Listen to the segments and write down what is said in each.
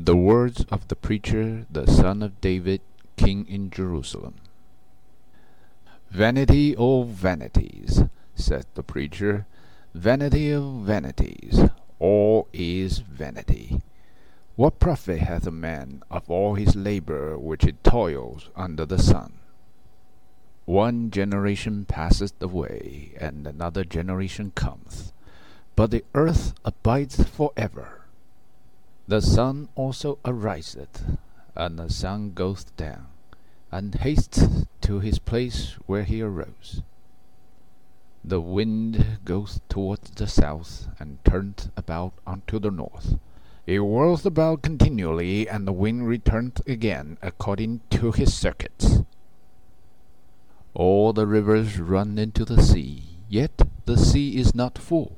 The words of the preacher, the son of David, king in Jerusalem. Vanity of vanities, said the preacher, vanity of vanities, all is vanity. What profit hath a man of all his labour which he toils under the sun? One generation passeth away, and another generation cometh, but the earth abides for ever. The sun also ariseth, and the sun goeth down, and hasteth to his place where he arose. The wind goeth towards the south, and turneth about unto the north. It whirleth about continually, and the wind returneth again according to his circuits. All the rivers run into the sea, yet the sea is not full.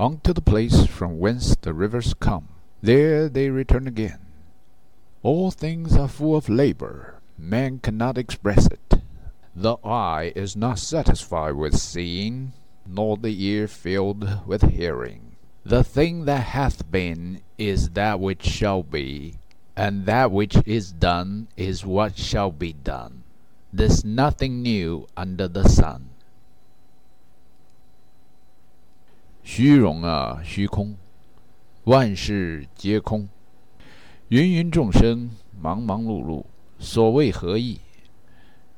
Unto the place from whence the rivers come, there they return again. All things are full of labour, man cannot express it. The eye is not satisfied with seeing, nor the ear filled with hearing. The thing that hath been is that which shall be, and that which is done is what shall be done. There's nothing new under the sun. 虚荣啊，虚空， 万事皆空。芸芸众生，忙忙碌碌，所谓何意？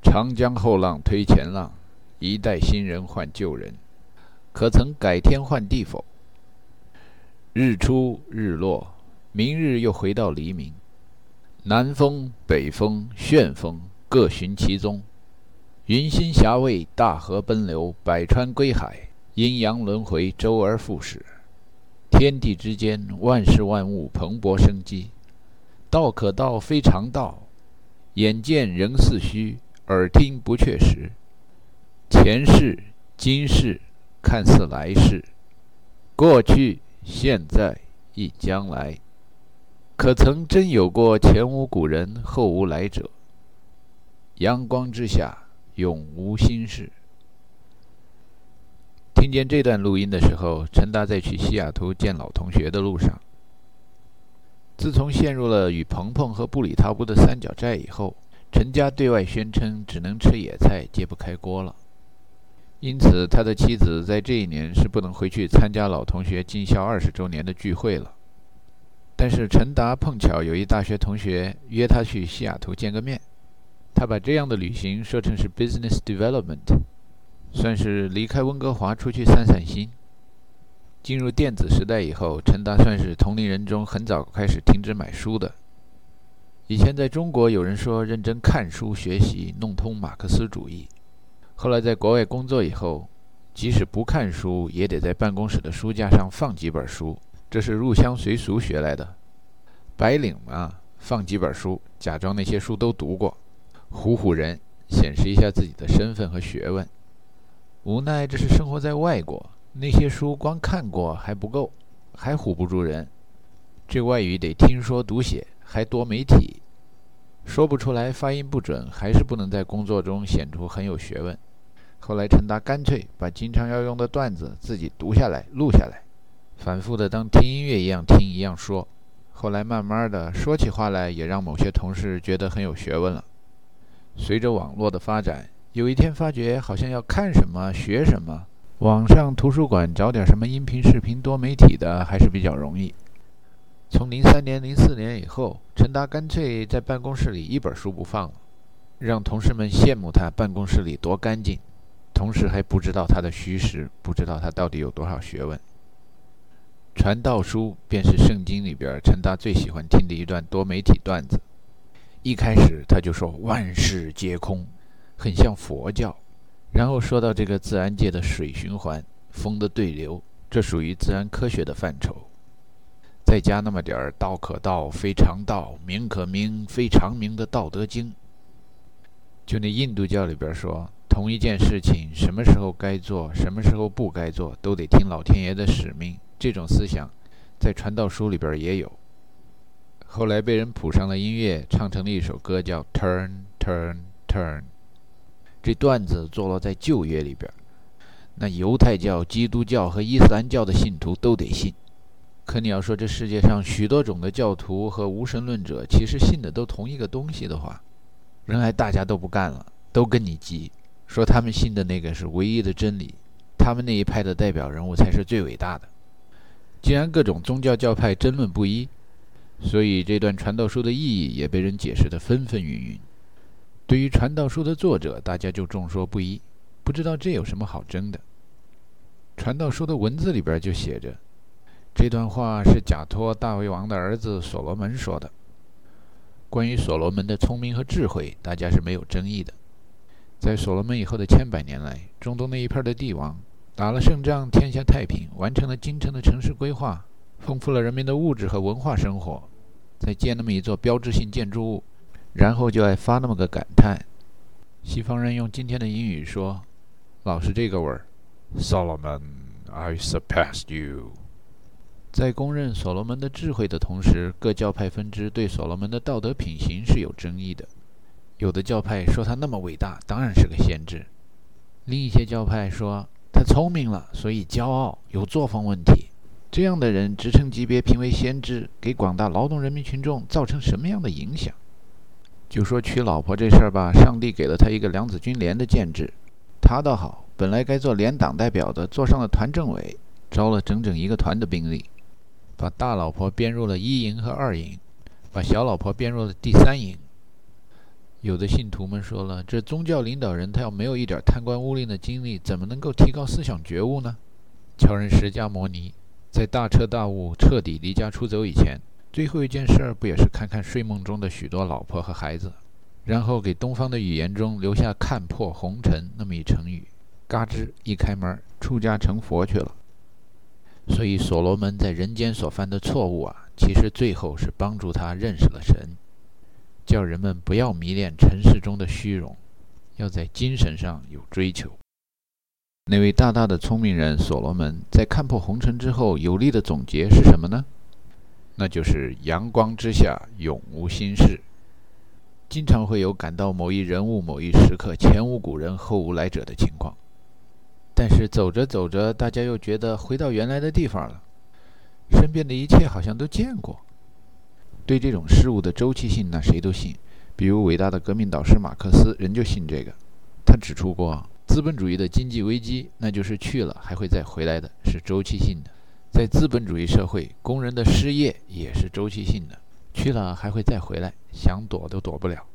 长江后浪推前浪，一代新人换旧人，可曾改天换地否？日出日落，明日又回到黎明。南风北风旋风，各寻其踪。云心霞蔚，大河奔流，百川归海，阴阳轮回，周而复始。天地之间，万事万物蓬勃生机。道可道，非常道；眼见仍似虚，耳听不确实。前世、今世，看似来世；过去、现在，亦将来。可曾真有过前无古人，后无来者？阳光之下，永无心事。听见这段录音的时候，陈达在去西雅图见老同学的路上。自从陷入了与鹏鹏和布里塔布的三角债以后，陈家对外宣称只能吃野菜，揭不开锅了。因此，他的妻子在这一年是不能回去参加老同学进校二十周年的聚会了。但是陈达碰巧有一大学同学约他去西雅图见个面，他把这样的旅行说成是 business development，算是离开温哥华出去散散心。进入电子时代以后，陈达算是同龄人中很早开始停止买书的。以前在中国有人说认真看书学习，弄通马克思主义。后来在国外工作以后，即使不看书，也得在办公室的书架上放几本书。这是入乡随俗学来的，白领嘛，放几本书，假装那些书都读过，唬唬人，显示一下自己的身份和学问。无奈这是生活在外国，那些书光看过还不够，还唬不住人。这外语得听说读写，还多媒体，说不出来，发音不准，还是不能在工作中显出很有学问。后来陈达干脆把经常要用的段子自己读下来，录下来。反复的当听音乐一样听一样说，后来慢慢的说起话来也让某些同事觉得很有学问了。随着网络的发展，有一天发觉好像要看什么学什么，网上图书馆找点什么音频、视频、多媒体的还是比较容易。从零三年、零四年以后，陈达干脆在办公室里一本书不放了，让同事们羡慕他办公室里多干净，同时还不知道他的虚实，不知道他到底有多少学问。传道书便是圣经里边陈达最喜欢听的一段多媒体段子。一开始他就说万事皆空，很像佛教。然后说到这个自然界的水循环、风的对流，这属于自然科学的范畴。再加那么点儿道可道非常道，名可名非常名的《道德经》。就那印度教里边说，同一件事情什么时候该做，什么时候不该做，都得听老天爷的使命。这种思想，在传道书里边也有。后来被人谱上了音乐，唱成了一首歌，叫《Turn Turn Turn》。这段子坐落在旧约里边，那犹太教、基督教和伊斯兰教的信徒都得信。可你要说这世界上许多种的教徒和无神论者，其实信的都同一个东西的话，人还大家都不干了，都跟你急，说他们信的那个是唯一的真理，他们那一派的代表人物才是最伟大的。既然各种宗教教派争论不一，所以这段传道书的意义也被人解释得纷纷纭纭。对于传道书的作者，大家就众说不一，不知道这有什么好争的。传道书的文字里边就写着，这段话是假托大卫王的儿子所罗门说的。关于所罗门的聪明和智慧，大家是没有争议的。在所罗门以后的千百年来，中东那一片的帝王。打了胜仗，天下太平，完成了京城的城市规划，丰富了人民的物质和文化生活，再建那么一座标志性建筑物，然后就爱发那么个感叹。西方人用今天的英语说，老是这个味儿：“Solomon, I surpassed you。”在公认所罗门的智慧的同时，各教派分支对所罗门的道德品行是有争议的。有的教派说他那么伟大，当然是个先知；另一些教派说。他聪明了，所以骄傲，有作风问题。这样的人职称级别评为先知，给广大劳动人民群众造成什么样的影响？就说娶老婆这事儿吧，上帝给了他一个两子军连的建制，他倒好，本来该做连党代表的，做上了团政委，招了整整一个团的兵力，把大老婆编入了一营和二营，把小老婆编入了第三营。有的信徒们说了：“这宗教领导人他要没有一点贪官污吏的经历，怎么能够提高思想觉悟呢？”乔人释迦摩尼在大彻大悟、彻底离家出走以前，最后一件事儿不也是看看睡梦中的许多老婆和孩子，然后给东方的语言中留下“看破红尘”那么一成语，嘎吱一开门，出家成佛去了。所以所罗门在人间所犯的错误啊，其实最后是帮助他认识了神。叫人们不要迷恋尘世中的虚荣，要在精神上有追求。那位大大的聪明人所罗门在看破红尘之后，有力的总结是什么呢？那就是阳光之下永无心事。经常会有感到某一人物、某一时刻前无古人后无来者的情况，但是走着走着，大家又觉得回到原来的地方了，身边的一切好像都见过。对这种事物的周期性，那谁都信。比如伟大的革命导师马克思，人就信这个。他指出过，资本主义的经济危机，那就是去了还会再回来的，是周期性的。在资本主义社会，工人的失业也是周期性的，去了还会再回来，想躲都躲不了。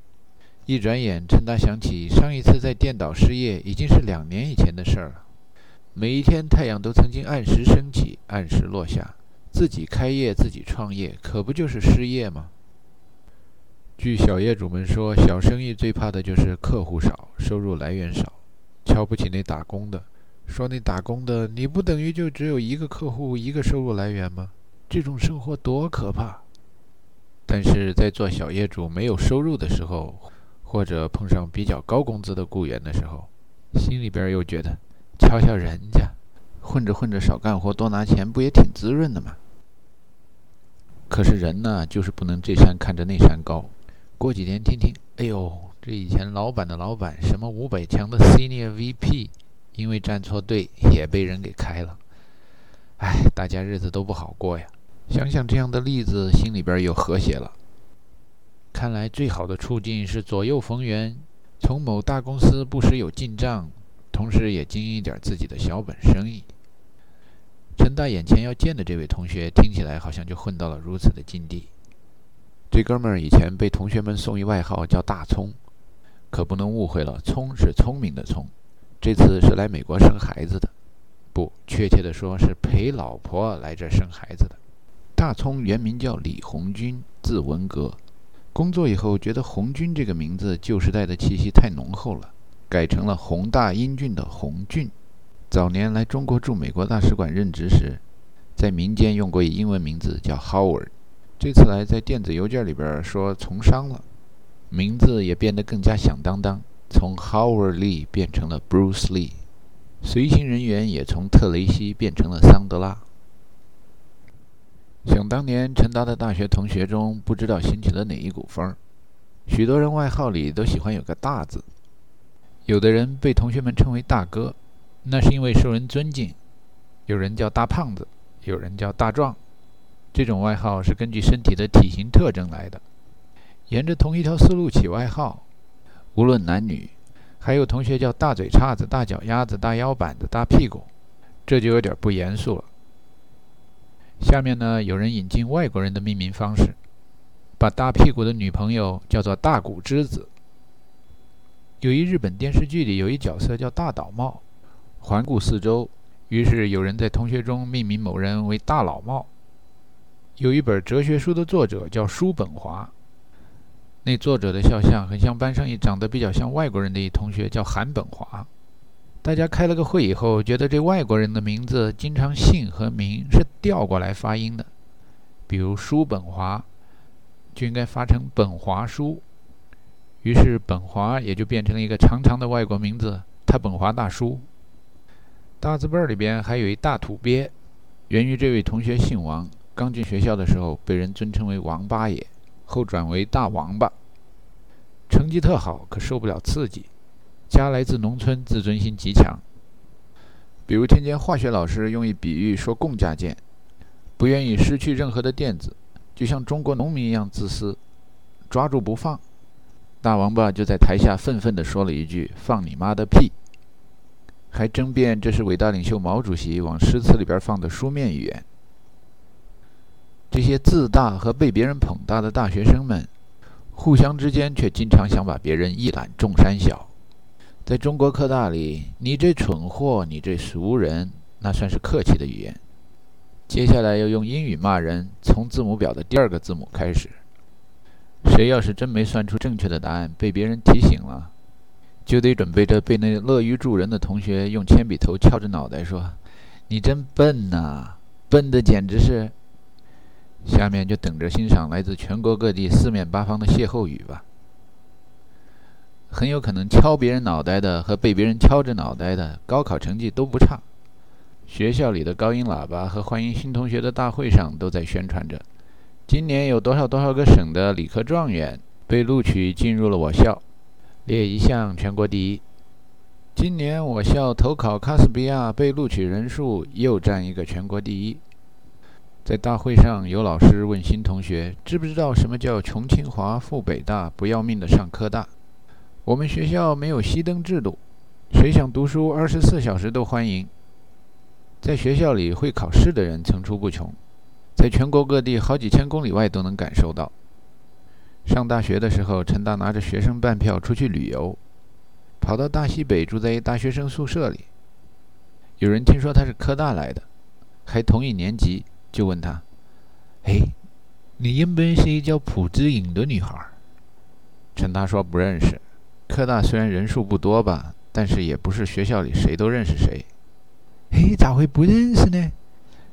一转眼，陈达想起上一次在电岛失业，已经是两年以前的事儿了。每一天，太阳都曾经按时升起，按时落下。自己开业、自己创业，可不就是失业吗？据小业主们说，小生意最怕的就是客户少、收入来源少，瞧不起那打工的，说那打工的你不等于就只有一个客户、一个收入来源吗？这种生活多可怕！但是在做小业主没有收入的时候，或者碰上比较高工资的雇员的时候，心里边又觉得，瞧瞧人家。混着混着少干活多拿钱，不也挺滋润的吗？可是人呢，就是不能这山看着那山高。过几天听听，哎呦，这以前老板的老板，什么五百强的 Senior VP，因为站错队也被人给开了。哎，大家日子都不好过呀。想想这样的例子，心里边又和谐了。看来最好的处境是左右逢源，从某大公司不时有进账，同时也经营一点自己的小本生意。陈大眼前要见的这位同学，听起来好像就混到了如此的境地。这哥们儿以前被同学们送一外号叫“大葱”，可不能误会了，“葱”是聪明的“葱”。这次是来美国生孩子的，不，确切的说是陪老婆来这生孩子的。大葱原名叫李红军，字文革。工作以后觉得“红军”这个名字旧时代的气息太浓厚了，改成了宏大英俊的“红俊”。早年来中国驻美国大使馆任职时，在民间用过一英文名字叫 Howard。这次来在电子邮件里边说从商了，名字也变得更加响当当，从 Howard Lee 变成了 Bruce Lee。随行人员也从特雷西变成了桑德拉。想当年，陈达的大学同学中不知道兴起了哪一股风，许多人外号里都喜欢有个大字，有的人被同学们称为大哥。那是因为受人尊敬，有人叫大胖子，有人叫大壮，这种外号是根据身体的体型特征来的。沿着同一条思路起外号，无论男女，还有同学叫大嘴叉子、大脚丫子、大腰板子、大屁股，这就有点不严肃了。下面呢，有人引进外国人的命名方式，把大屁股的女朋友叫做大谷之子。有一日本电视剧里有一角色叫大岛茂，环顾四周，于是有人在同学中命名某人为大老茂。有一本哲学书的作者叫叔本华，那作者的肖像很像班上一长得比较像外国人的一同学叫韩本华。大家开了个会以后，觉得这外国人的名字经常姓和名是调过来发音的，比如叔本华就应该发成本华叔。于是本华也就变成了一个长长的外国名字，他本华大叔。大字辈里边还有一大土鳖，源于这位同学姓王，刚进学校的时候被人尊称为王八爷，后转为大王八。成绩特好，可受不了刺激，家来自农村，自尊心极强。比如听见化学老师用一比喻说共价键，不愿意失去任何的电子，就像中国农民一样自私，抓住不放。大王八就在台下愤愤地说了一句：“放你妈的屁！”还争辩这是伟大领袖毛主席往诗词里边放的书面语言。这些自大和被别人捧大的大学生们，互相之间却经常想把别人一览众山小。在中国科大里，“你这蠢货，你这俗人”，那算是客气的语言。接下来要用英语骂人，从字母表的第二个字母开始。谁要是真没算出正确的答案，被别人提醒了，就得准备着被那乐于助人的同学用铅笔头敲着脑袋说：“你真笨呐，笨的简直是。”下面就等着欣赏来自全国各地四面八方的歇后语吧。很有可能敲别人脑袋的和被别人敲着脑袋的，高考成绩都不差。学校里的高音喇叭和欢迎新同学的大会上都在宣传着。今年有多少多少个省的理科状元被录取进入了我校，列一项全国第一。今年我校投考卡斯比亚被录取人数又占一个全国第一。在大会上，有老师问新同学：“知不知道什么叫穷清华、富北大、不要命的上科大？”我们学校没有熄灯制度，谁想读书，二十四小时都欢迎。在学校里会考试的人层出不穷。在全国各地好几千公里外都能感受到。上大学的时候，陈达拿着学生半票出去旅游，跑到大西北住在一大学生宿舍里。有人听说他是科大来的，还同一年级，就问他：“哎，你认不认识一叫朴智颖的女孩？”陈达说不认识。科大虽然人数不多吧，但是也不是学校里谁都认识谁。哎，咋会不认识呢？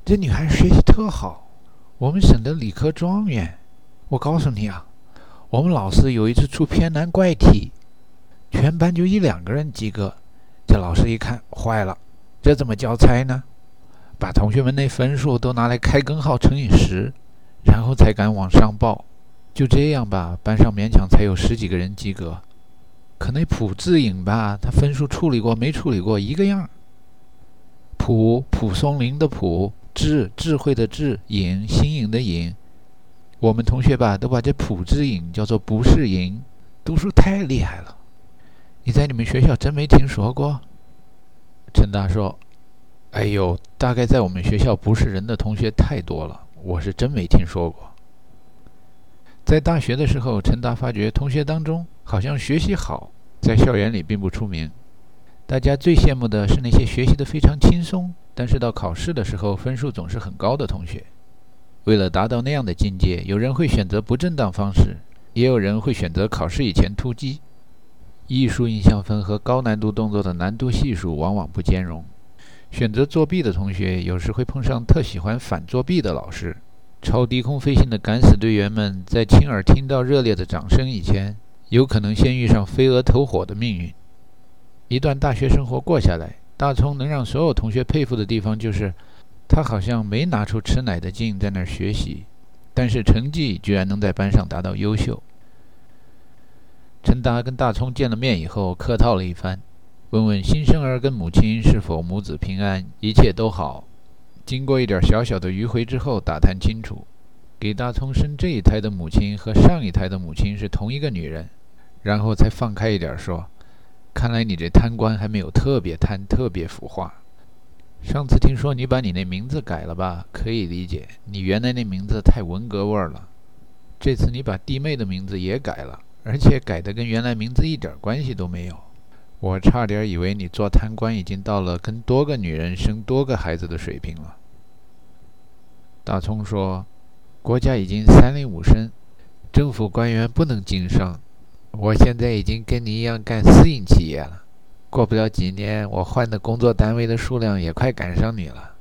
这女孩学习特好。我们省的理科状元，我告诉你啊，我们老师有一次出偏难怪题，全班就一两个人及格。这老师一看，坏了，这怎么交差呢？把同学们那分数都拿来开根号乘以十，然后才敢往上报。就这样吧，班上勉强才有十几个人及格。可那朴智颖吧，他分数处理过没处理过一个样。蒲蒲松龄的蒲。智智慧的智，颖新颖的颖，我们同学吧都把这朴智颖叫做不是颖，读书太厉害了。你在你们学校真没听说过？陈达说：“哎呦，大概在我们学校不是人的同学太多了，我是真没听说过。”在大学的时候，陈达发觉同学当中好像学习好，在校园里并不出名。大家最羡慕的是那些学习的非常轻松。但是到考试的时候，分数总是很高的同学，为了达到那样的境界，有人会选择不正当方式，也有人会选择考试以前突击。艺术印象分和高难度动作的难度系数往往不兼容。选择作弊的同学，有时会碰上特喜欢反作弊的老师。超低空飞行的敢死队员们，在亲耳听到热烈的掌声以前，有可能先遇上飞蛾投火的命运。一段大学生活过下来。大葱能让所有同学佩服的地方，就是他好像没拿出吃奶的劲在那儿学习，但是成绩居然能在班上达到优秀。陈达跟大葱见了面以后，客套了一番，问问新生儿跟母亲是否母子平安，一切都好。经过一点小小的迂回之后，打探清楚，给大葱生这一胎的母亲和上一胎的母亲是同一个女人，然后才放开一点说：“看来你这贪官还没有特别贪、特别腐化。上次听说你把你那名字改了吧？可以理解，你原来那名字太文革味儿了。这次你把弟妹的名字也改了，而且改的跟原来名字一点关系都没有。”我差点以为你做贪官已经到了跟多个女人生多个孩子的水平了。大葱说：“国家已经三令五申，政府官员不能经商。我现在已经跟你一样干私营企业了，过不了几年，我换的工作单位的数量也快赶上你了。”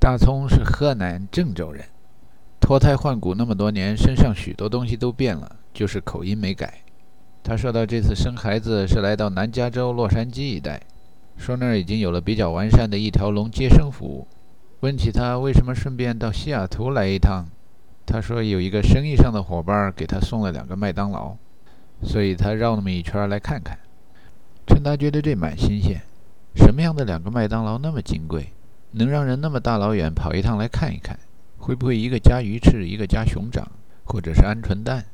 大葱是河南郑州人，脱胎换骨那么多年，身上许多东西都变了，就是口音没改。他说到这次生孩子是来到南加州洛杉矶一带，说那儿已经有了比较完善的一条龙接生服务。问起他为什么顺便到西雅图来一趟，他说有一个生意上的伙伴给他送了两个麦当劳，所以他绕那么一圈来看看。陈达觉得这蛮新鲜，什么样的两个麦当劳那么金贵，能让人那么大老远跑一趟来看一看？会不会一个加鱼翅，一个加熊掌，或者是鹌鹑蛋？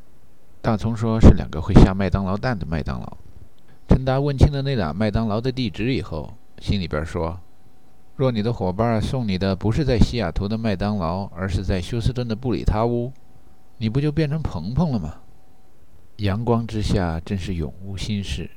大葱说是两个会下麦当劳蛋的麦当劳。陈达问清了那俩麦当劳的地址以后，心里边说：若你的伙伴送你的不是在西雅图的麦当劳，而是在休斯顿的布里塔屋，你不就变成鹏鹏了吗？阳光之下，真是永无心事。